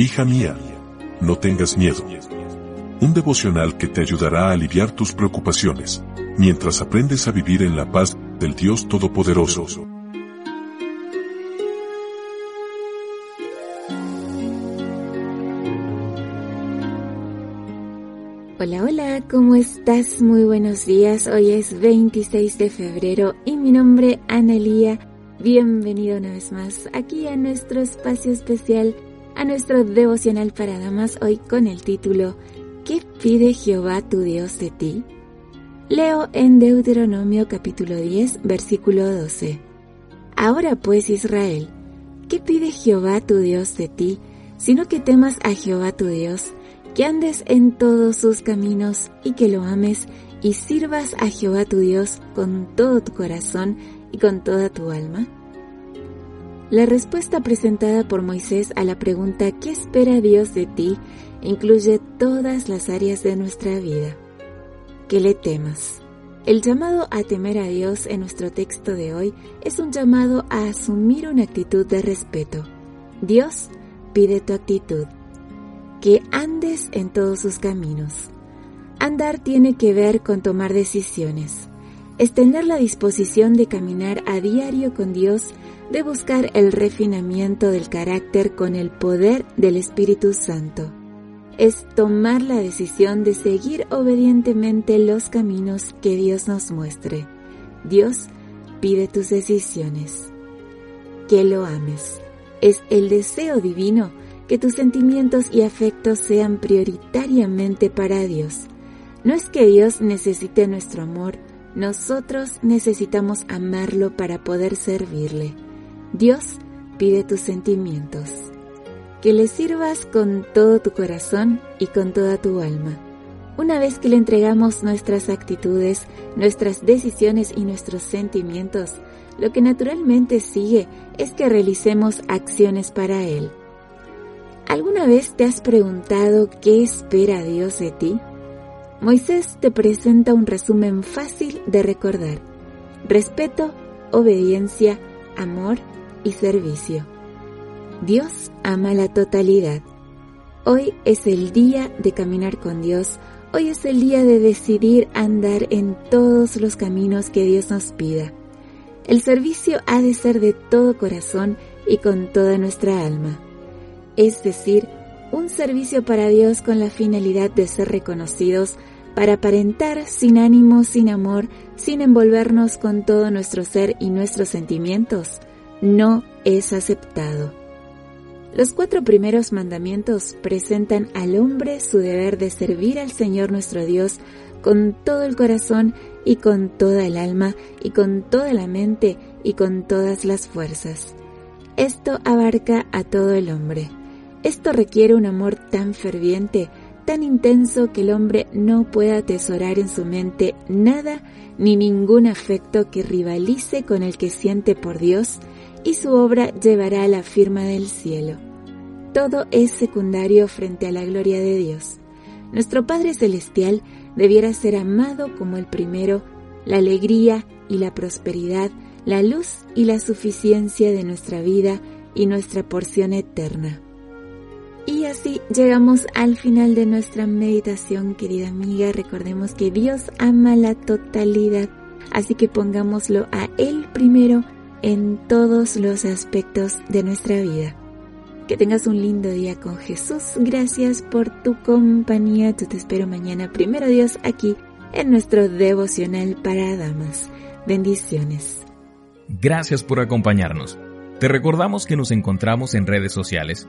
Hija mía, no tengas miedo. Un devocional que te ayudará a aliviar tus preocupaciones, mientras aprendes a vivir en la paz del Dios Todopoderoso. Hola, hola, ¿cómo estás? Muy buenos días. Hoy es 26 de febrero y mi nombre Analía. Bienvenido una vez más aquí a nuestro espacio especial a nuestro devocional para damas hoy con el título ¿Qué pide Jehová tu Dios de ti? Leo en Deuteronomio capítulo 10 versículo 12. Ahora pues Israel, ¿qué pide Jehová tu Dios de ti, sino que temas a Jehová tu Dios, que andes en todos sus caminos y que lo ames y sirvas a Jehová tu Dios con todo tu corazón y con toda tu alma? La respuesta presentada por Moisés a la pregunta ¿qué espera Dios de ti? incluye todas las áreas de nuestra vida. Que le temas. El llamado a temer a Dios en nuestro texto de hoy es un llamado a asumir una actitud de respeto. Dios pide tu actitud. Que andes en todos sus caminos. Andar tiene que ver con tomar decisiones. Es tener la disposición de caminar a diario con Dios de buscar el refinamiento del carácter con el poder del Espíritu Santo. Es tomar la decisión de seguir obedientemente los caminos que Dios nos muestre. Dios pide tus decisiones. Que lo ames. Es el deseo divino que tus sentimientos y afectos sean prioritariamente para Dios. No es que Dios necesite nuestro amor, nosotros necesitamos amarlo para poder servirle. Dios pide tus sentimientos, que le sirvas con todo tu corazón y con toda tu alma. Una vez que le entregamos nuestras actitudes, nuestras decisiones y nuestros sentimientos, lo que naturalmente sigue es que realicemos acciones para Él. ¿Alguna vez te has preguntado qué espera Dios de ti? Moisés te presenta un resumen fácil de recordar. Respeto, obediencia, amor y servicio. Dios ama la totalidad. Hoy es el día de caminar con Dios. Hoy es el día de decidir andar en todos los caminos que Dios nos pida. El servicio ha de ser de todo corazón y con toda nuestra alma. Es decir, un servicio para Dios con la finalidad de ser reconocidos para aparentar sin ánimo, sin amor, sin envolvernos con todo nuestro ser y nuestros sentimientos no es aceptado. Los cuatro primeros mandamientos presentan al hombre su deber de servir al Señor nuestro Dios con todo el corazón y con toda el alma y con toda la mente y con todas las fuerzas. Esto abarca a todo el hombre. Esto requiere un amor tan ferviente, tan intenso que el hombre no pueda atesorar en su mente nada ni ningún afecto que rivalice con el que siente por Dios y su obra llevará a la firma del cielo. Todo es secundario frente a la gloria de Dios. Nuestro Padre Celestial debiera ser amado como el primero, la alegría y la prosperidad, la luz y la suficiencia de nuestra vida y nuestra porción eterna. Y así llegamos al final de nuestra meditación, querida amiga. Recordemos que Dios ama la totalidad, así que pongámoslo a Él primero en todos los aspectos de nuestra vida. Que tengas un lindo día con Jesús. Gracias por tu compañía. Yo te espero mañana, primero Dios, aquí en nuestro devocional para damas. Bendiciones. Gracias por acompañarnos. Te recordamos que nos encontramos en redes sociales.